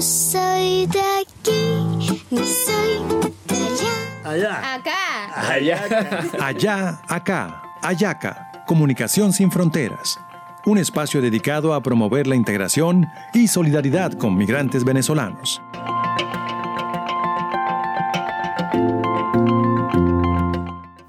No soy de aquí, ni soy de allá. Allá. Acá. Allá. Allá, acá, Ayaca, Comunicación sin Fronteras. Un espacio dedicado a promover la integración y solidaridad con migrantes venezolanos.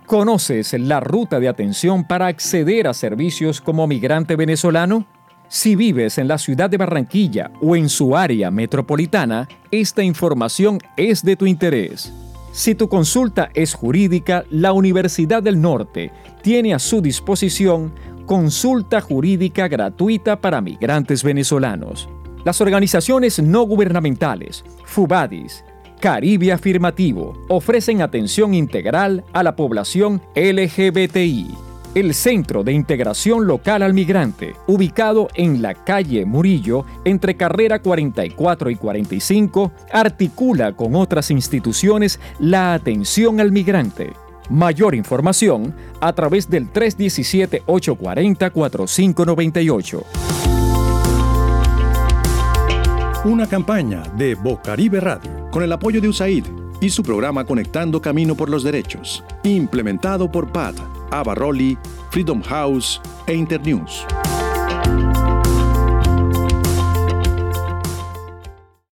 ¿Conoces la ruta de atención para acceder a servicios como migrante venezolano? Si vives en la ciudad de Barranquilla o en su área metropolitana, esta información es de tu interés. Si tu consulta es jurídica, la Universidad del Norte tiene a su disposición consulta jurídica gratuita para migrantes venezolanos. Las organizaciones no gubernamentales, FUBADIS, Caribe Afirmativo, ofrecen atención integral a la población LGBTI. El Centro de Integración Local al Migrante, ubicado en la calle Murillo, entre carrera 44 y 45, articula con otras instituciones la atención al migrante. Mayor información a través del 317-840-4598. Una campaña de Bocaribe Radio con el apoyo de USAID y su programa Conectando Camino por los Derechos, implementado por PAD, Abarroli, Freedom House e Internews.